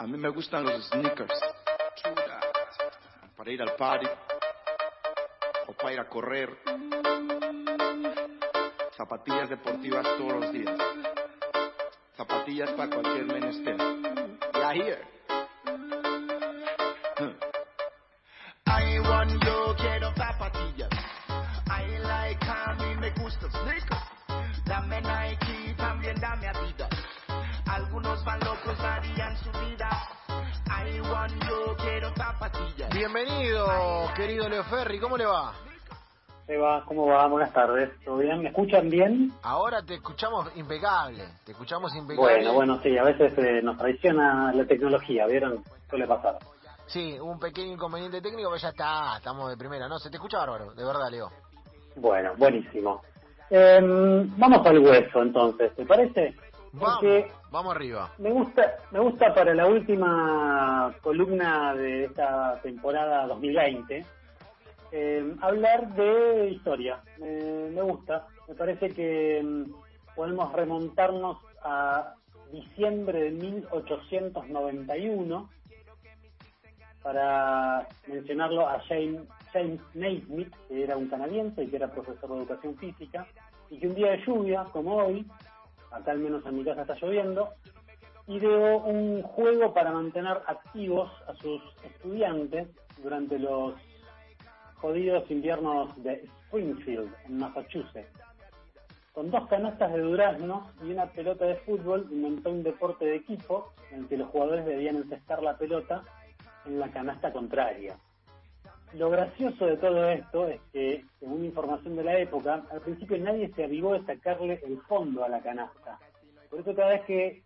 A mí me gustan los sneakers. Para ir al party. O para ir a correr. Zapatillas deportivas todos los días. Zapatillas para cualquier menester. Ya here. I want yo quiero zapatillas. I like a mí me gustan sneakers. Dame Nike, también dame Adidas. Algunos van vida. Yo quiero zapatillas. Bienvenido, querido Leo Ferri, ¿cómo le va? Eva, ¿cómo va? Buenas tardes. ¿Todo bien? ¿Me escuchan bien? Ahora te escuchamos impecable, te escuchamos impecable. Bueno, bueno, sí, a veces eh, nos traiciona la tecnología, ¿vieron? Suele pasar. Sí, un pequeño inconveniente técnico, pero ya está, estamos de primera, ¿no? Se te escucha bárbaro, de verdad, Leo. Bueno, buenísimo. Eh, vamos al hueso, entonces, ¿te parece? Vamos, vamos arriba. me gusta, me gusta para la última columna de esta temporada 2020 eh, hablar de historia. Me- me gusta. Me parece que mm, podemos remontarnos a diciembre de 1891 para mencionarlo a James, James Naismith, que era un canadiense y que era profesor de educación física, y que un día de lluvia, como hoy, acá al menos en mi casa está lloviendo, ideó un juego para mantener activos a sus estudiantes durante los jodidos inviernos de Springfield, en Massachusetts. Con dos canastas de durazno y una pelota de fútbol, inventó un deporte de equipo en el que los jugadores debían encestar la pelota en la canasta contraria. Lo gracioso de todo esto es que, según información de la época, al principio nadie se avivó de sacarle el fondo a la canasta. Por eso cada vez que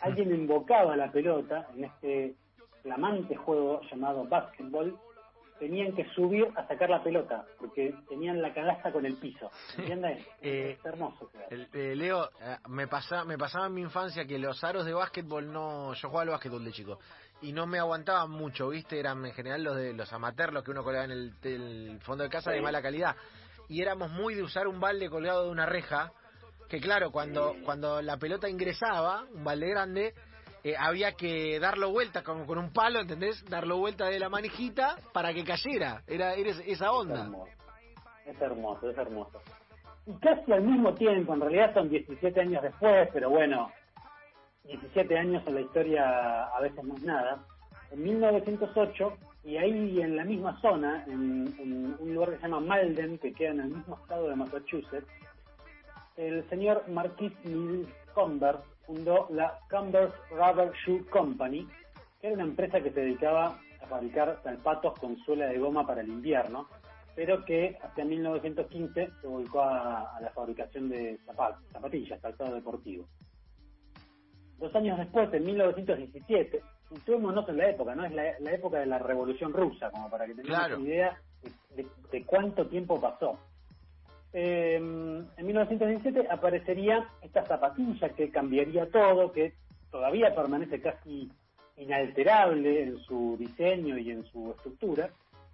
alguien invocaba la pelota en este flamante juego llamado básquetbol, tenían que subir a sacar la pelota, porque tenían la canasta con el piso. ¿Entiendes? Eh, es hermoso. El- eh, Leo, eh, me, pasa, me pasaba en mi infancia que los aros de básquetbol no... Yo jugaba al básquetbol de chico y no me aguantaban mucho, ¿viste? Eran en general los de los amateurs, los que uno colgaba en el, el fondo de casa de mala calidad. Y éramos muy de usar un balde colgado de una reja, que claro, cuando, cuando la pelota ingresaba, un balde grande, eh, había que darlo vuelta como con un palo, ¿entendés? Darlo vuelta de la manijita para que cayera. Era, era esa Es onda. hermoso. Es hermoso, es hermoso. Y casi al mismo tiempo, en realidad son 17 años después, pero bueno, 17 años en la historia a veces no es nada. En 1908, y ahí en la misma zona, en, en un lugar que se llama Malden, que queda en el mismo estado de Massachusetts, el señor Marquis Mills Converse fundó la Converse Rubber Shoe Company, que era una empresa que se dedicaba a fabricar zapatos con suela de goma para el invierno, pero que hasta 1915 se volcó a, a la fabricación de zapatos, zapatillas, calzado deportivo. Dos años después, en 1917, situémonos en la época, ¿no? Es la, la época de la Revolución Rusa, como para que tengamos Claro. una idea de, de- de cuánto tiempo pasó. Eh, en 1917 aparecería esta zapatilla que cambiaría todo, que todavía permanece casi inalterable en su diseño y en su estructura,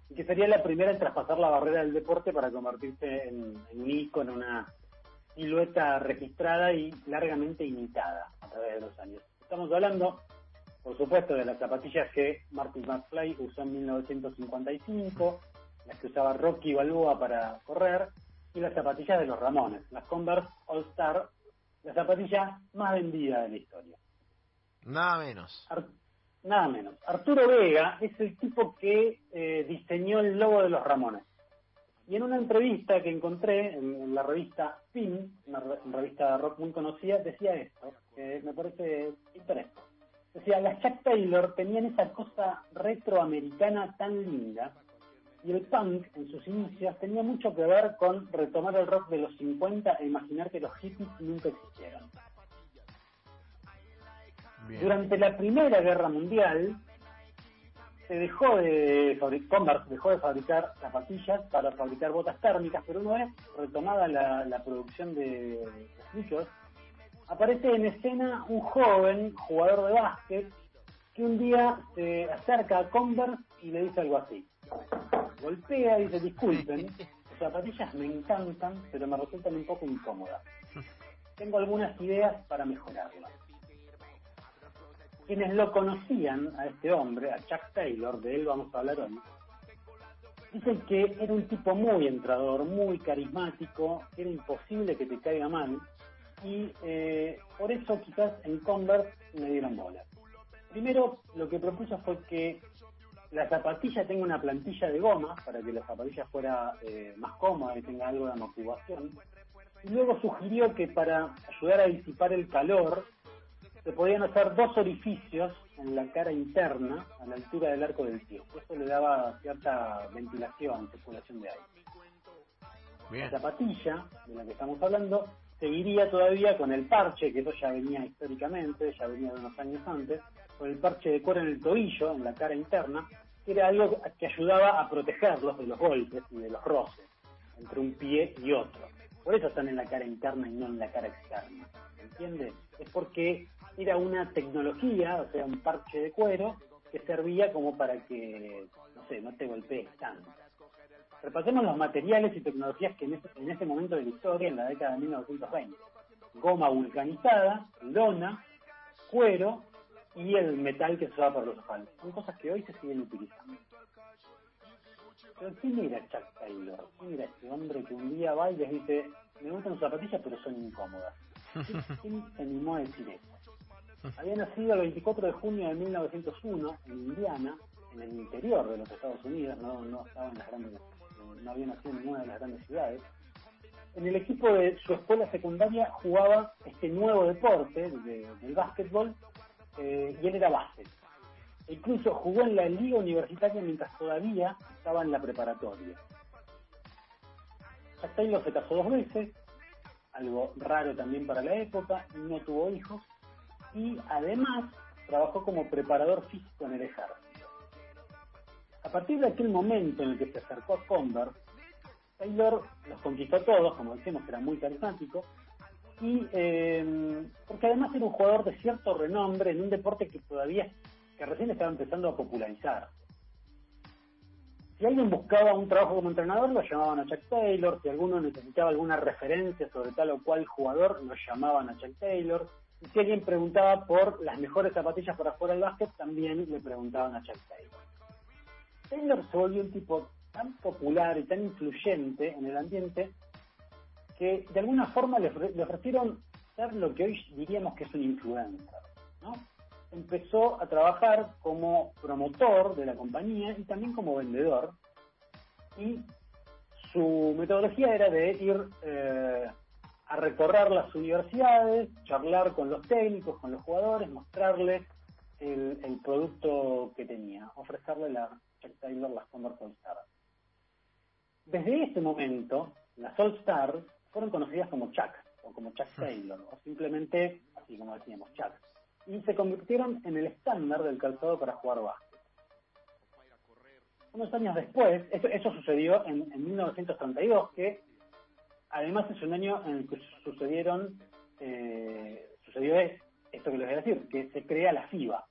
y que sería la primera en traspasar la barrera del deporte para convertirse en, en un icono, una silueta registrada y largamente imitada través de los años. Estamos hablando, por supuesto, de las zapatillas que Martin McFly usó en 1955, las que usaba Rocky Balboa para correr, y las zapatillas de los Ramones, las Converse All Star, la zapatilla más vendida de la historia. Nada menos. Ar- nada menos. Arturo Vega es el tipo que eh, diseñó el logo de los Ramones. Y en una entrevista que encontré en, en la revista Spin, una re- revista de rock muy conocida, decía esto, que me parece interesante. Decía, las Chuck Taylor tenían esa cosa retroamericana tan linda, y el punk en sus inicios tenía mucho que ver con retomar el rock de los 50 e imaginar que los hippies nunca existieron. Bien. Durante la Primera Guerra Mundial se dejó de fabricar, Converse dejó de fabricar zapatillas para fabricar botas térmicas, pero una vez retomada la, la producción de sneakers, aparece en escena un joven jugador de básquet que un día se acerca a Converse y le dice algo así. Golpea y dice, disculpen, sus zapatillas me encantan, pero me resultan un poco incómodas. Tengo algunas ideas para mejorarlas. Quienes lo conocían a este hombre, a Chuck Taylor, de él vamos a hablar hoy, dicen que era un tipo muy entrador, muy carismático, era imposible que te caiga mal, y eh, por eso quizás en Converse me dieron bola. Primero, lo que propuso fue que la zapatilla tenga una plantilla de goma para que la zapatilla fuera eh, más cómoda y tenga algo de amortiguación. Y luego sugirió que para ayudar a disipar el calor, se podían hacer dos orificios en la cara interna a la altura del arco del pie. Eso le daba cierta ventilación, circulación de aire. La zapatilla de la que estamos hablando seguiría todavía con el parche, que eso ya venía históricamente, ya venía de unos años antes, con el parche de cuero en el tobillo, en la cara interna, que era algo que ayudaba a protegerlos de los golpes y de los roces entre un pie y otro. Por eso están en la cara interna y no en la cara externa. ¿Entiendes? Es porque era una tecnología, o sea, un parche de cuero que servía como para que, no sé, no te golpees tanto. Repasemos los materiales y tecnologías que en ese, en ese momento de la historia, en la década de 1920. Goma vulcanizada, lona, cuero y el metal que se usaba por los asfaltos. Son cosas que hoy se siguen utilizando. Pero ¿quién era Chuck Taylor? ¿Quién era este hombre que un día va y les dice, me gustan sus zapatillas pero son incómodas? ¿Quién se animó a decir eso? Había nacido el 24 de junio de 1901 en Indiana, en el interior de los Estados Unidos, no, estaba en las grandes, no había nacido en ninguna de las grandes ciudades. En el equipo de su escuela secundaria jugaba este nuevo deporte de, del básquetbol eh, y él era base. Incluso jugó en la liga universitaria mientras todavía estaba en la preparatoria. Jack Taylor se casó dos veces, algo raro también para la época, no tuvo hijos y además trabajó como preparador físico en el ejército. A partir de aquel momento en el que se acercó a Converse, Taylor los conquistó a todos, como decimos, era muy carismático, y eh, porque además era un jugador de cierto renombre en un deporte que todavía, que recién estaba empezando a popularizar. Si alguien buscaba un trabajo como entrenador, lo llamaban a Chuck Taylor. Si alguno necesitaba alguna referencia sobre tal o cual jugador, lo llamaban a Chuck Taylor. Si alguien preguntaba por las mejores zapatillas para jugar al básquet, también le preguntaban a Chuck Taylor. Taylor se volvió un tipo tan popular y tan influyente en el ambiente que de alguna forma le, ofrecieron ser lo que hoy diríamos que es un influencer. Empezó a trabajar como promotor de la compañía y también como vendedor y su metodología era de ir eh, a recorrer las universidades, charlar con los técnicos, con los jugadores, mostrarles el, el producto que tenía, ofrecerle la Chuck Taylor, las Converse All Star. Desde ese momento, las All Star fueron conocidas como Chuck, o como Chuck Taylor, o simplemente, así como decíamos, Chuck. Y se convirtieron en el estándar del calzado para jugar básquet. Unos años después, eso, sucedió en, 1932, que además es un año en el que sucedieron, eh, sucedió esto que les voy a decir, que se crea la FIBA.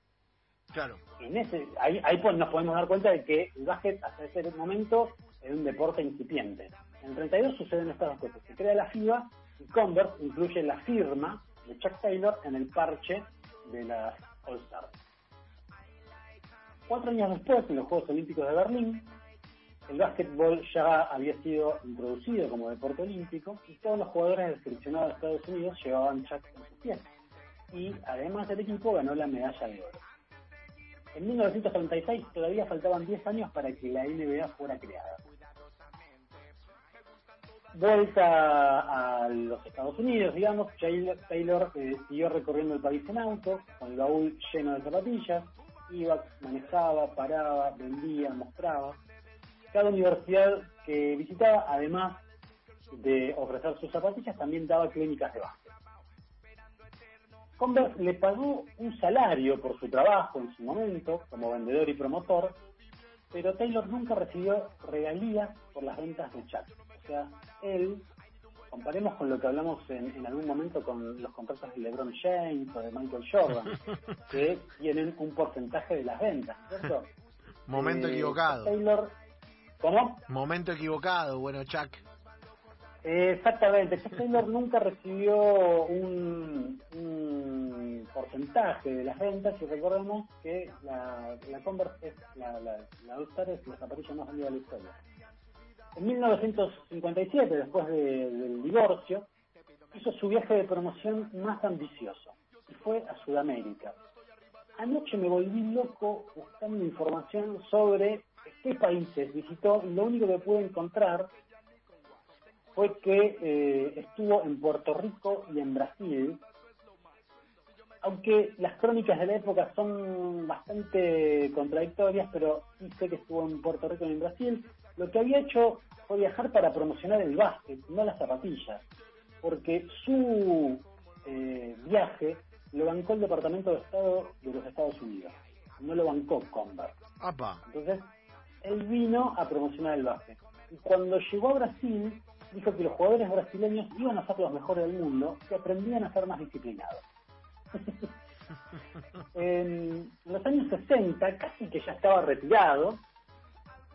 Claro. En ese, ahí, ahí pues nos podemos dar cuenta de que el básquet hasta ese momento era un deporte incipiente. En el 32 suceden estas dos cosas. Se crea la FIBA y Converse incluye la firma de Chuck Taylor en el parche de las All Stars. Cuatro años después, en los Juegos Olímpicos de Berlín, el básquetbol ya había sido introducido como deporte olímpico y todos los jugadores del seleccionado de Estados Unidos llevaban Chuck en sus pies. Y además el equipo ganó la medalla de oro. En 1936 todavía faltaban 10 años para que la NBA fuera creada vuelta a los Estados Unidos, digamos, Taylor eh, siguió recorriendo el país en auto, con el baúl lleno de zapatillas, iba, manejaba, paraba, vendía, mostraba. Cada universidad que visitaba, además de ofrecer sus zapatillas, también daba clínicas de básquet. Converse le pagó un salario por su trabajo en su momento, como vendedor y promotor, pero Taylor nunca recibió regalías por las ventas de Chuck. O sea, él, comparemos con lo que hablamos en, algún momento con los contratos de LeBron James o de Michael Jordan, que tienen un porcentaje de las ventas, ¿cierto? Momento eh, equivocado. Taylor, ¿Cómo? Momento equivocado, bueno, Chuck. exactamente, Taylor nunca recibió un, porcentaje de las ventas y recordemos que la, la Converse es la, la, la All Star es la zapatilla más vendida de la historia. En 1957, después de- del divorcio, hizo su viaje de promoción más ambicioso y fue a Sudamérica. Anoche me volví loco buscando información sobre qué países visitó y lo único que pude encontrar fue que eh, estuvo en Puerto Rico y en Brasil, aunque las crónicas de la época son bastante contradictorias, pero sí sé que estuvo en Puerto Rico y en Brasil, lo que había hecho fue viajar para promocionar el básquet, no las zapatillas, porque su eh, viaje lo bancó el Departamento de Estado de los Estados Unidos, no lo bancó Converse. Entonces, él vino a promocionar el básquet. Y cuando llegó a Brasil, dijo que los jugadores brasileños iban a ser los mejores del mundo, que aprendían a ser más disciplinados. en los años 60, casi que ya estaba retirado,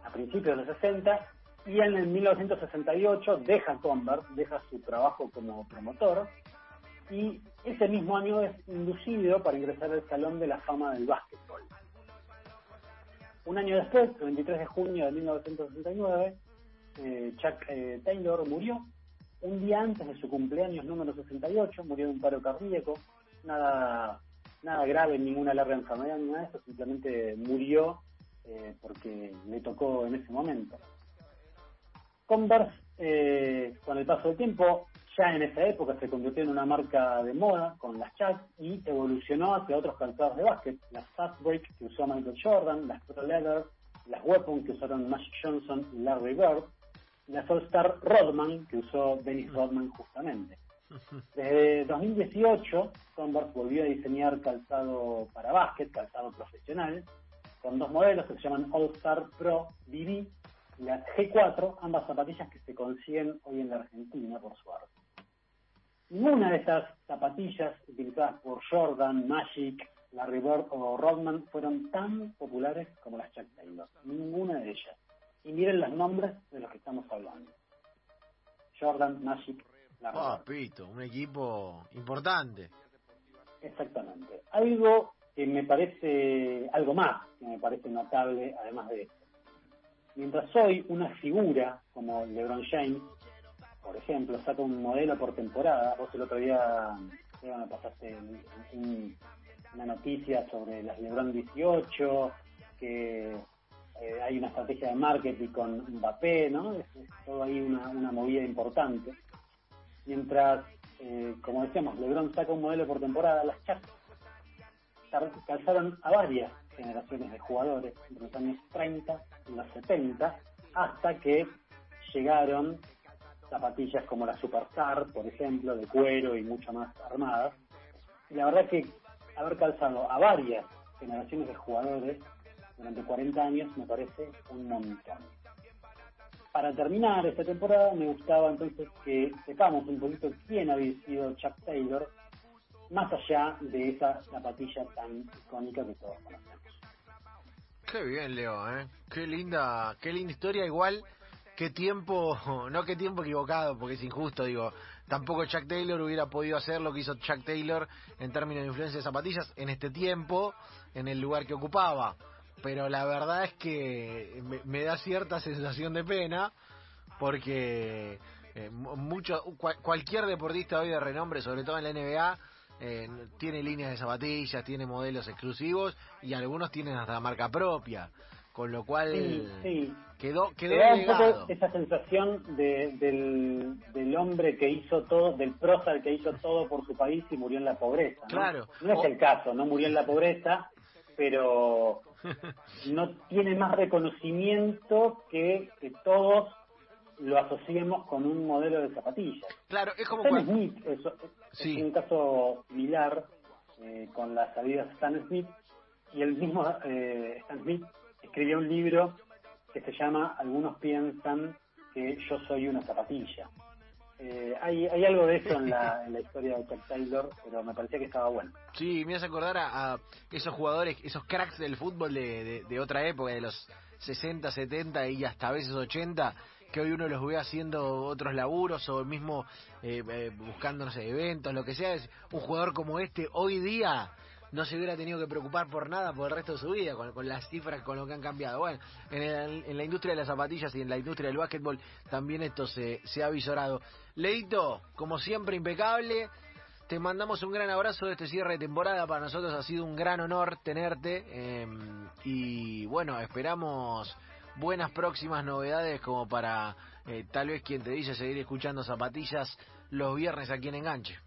a principios de los 60, y en el 1968 deja Converse, deja su trabajo como promotor, y ese mismo año es inducido para ingresar al Salón de la Fama del Básquetbol. Un año después, el 23 de junio de 1969, eh, Chuck eh, Taylor murió. Un día antes de su cumpleaños número 68, murió de un paro cardíaco. Nada, nada grave, ninguna larga enfermedad, ni nada de eso, simplemente murió eh, porque le tocó en ese momento. Converse, con el paso del tiempo, ya en esa época se convirtió en una marca de moda con las Chuck y evolucionó hacia otros calzados de básquet, las Fast Break que usó Michael Jordan, las Pro Leather, las Weapon que usaron Magic Johnson y Larry Bird, las All Star Rodman que usó Dennis Rodman justamente. Desde 2018, Converse volvió a diseñar calzado para básquet, calzado profesional, con dos modelos que se llaman All Star Pro BB y la G4, ambas zapatillas que se consiguen hoy en la Argentina, por suerte. Ninguna de estas zapatillas utilizadas por Jordan, Magic, Larry Bird o Rodman fueron tan populares como las Chuck Taylor. Ninguna de ellas. Y miren los nombres de los que estamos hablando. Jordan, Magic, Larry Bird. Papito, un equipo importante. Exactamente. Algo que me parece, algo más que me parece notable, además de esto. Mientras hoy una figura como LeBron James, por ejemplo, saca un modelo por temporada, vos el otro día Eva, me pasaste un- un- una noticia sobre las LeBron 18, que eh, hay una estrategia de marketing con Mbappé, ¿no? Es, todo ahí una, una movida importante. Mientras, eh, como decíamos, LeBron saca un modelo por temporada, las cal- calzaron a varias generaciones de jugadores entre los años 30 y los 70, hasta que llegaron zapatillas como la Superstar, por ejemplo, de cuero y mucho más armadas. Y la verdad que haber calzado a varias generaciones de jugadores durante 40 años me parece un montón. Para terminar esta temporada me gustaba entonces que sepamos un poquito quién había sido Chuck Taylor, más allá de esa zapatilla tan icónica que todos conocemos. Qué bien, Leo, ¿eh? Qué linda, qué linda historia. Igual, qué tiempo, no qué tiempo equivocado, porque es injusto, digo. Tampoco Chuck Taylor hubiera podido hacer lo que hizo Chuck Taylor en términos de influencia de zapatillas en este tiempo, en el lugar que ocupaba. Pero la verdad es que me, da cierta sensación de pena, porque eh, mu- mucho, cual- cualquier deportista hoy de renombre, sobre todo en la NBA, eh, tiene líneas de zapatillas, tiene modelos exclusivos y algunos tienen hasta marca propia, con lo cual Sí, sí. quedó Te quedó da un legado. poco esa sensación de, del, del hombre que hizo todo, del prócer que hizo todo por su país y murió en la pobreza. ¿no? Claro. No es O- el caso, no murió en la pobreza, pero no tiene más reconocimiento que que todos lo asociemos con un modelo de zapatillas. Claro, es como Stan. Smith es, un caso similar eh, con las Adidas Stan Smith y el mismo eh, Stan Smith escribió un libro que se llama Algunos piensan que yo soy una zapatilla. Eh, hay, hay algo de eso en la, en la historia de Chuck Taylor, pero me parecía que estaba bueno. Sí, me hace acordar a, a esos jugadores, esos cracks del fútbol de, de, de otra época, de los 60, 70 y hasta a veces 80, que hoy uno los ve haciendo otros laburos o mismo eh, eh, buscando, no sé, eventos, lo que sea. Es un jugador como este hoy día no se hubiera tenido que preocupar por nada por el resto de su vida, con, las cifras, con lo que han cambiado. Bueno, en, la industria de las zapatillas y en la industria del básquetbol también esto se, se ha visorado. Leito, como siempre, impecable. Te mandamos un gran abrazo de este cierre de temporada. Para nosotros ha sido un gran honor tenerte. Em, y bueno, esperamos buenas próximas novedades como para eh, tal vez quien te dice seguir escuchando zapatillas los viernes aquí en Enganche.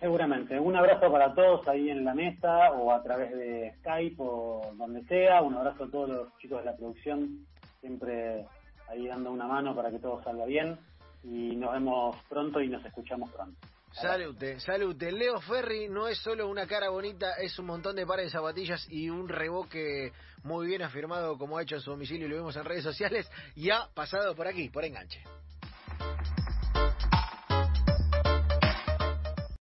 Seguramente. Un abrazo para todos ahí en la mesa o a través de Skype o donde sea. Un abrazo a todos los chicos de la producción, siempre ahí dando una mano para que todo salga bien. Y nos vemos pronto y nos escuchamos pronto. Salute, salute. Leo Ferri no es solo una cara bonita, es un montón de pares de zapatillas y un reboque muy bien afirmado como ha hecho en su domicilio y lo vemos en redes sociales y ha pasado por aquí, por enganche.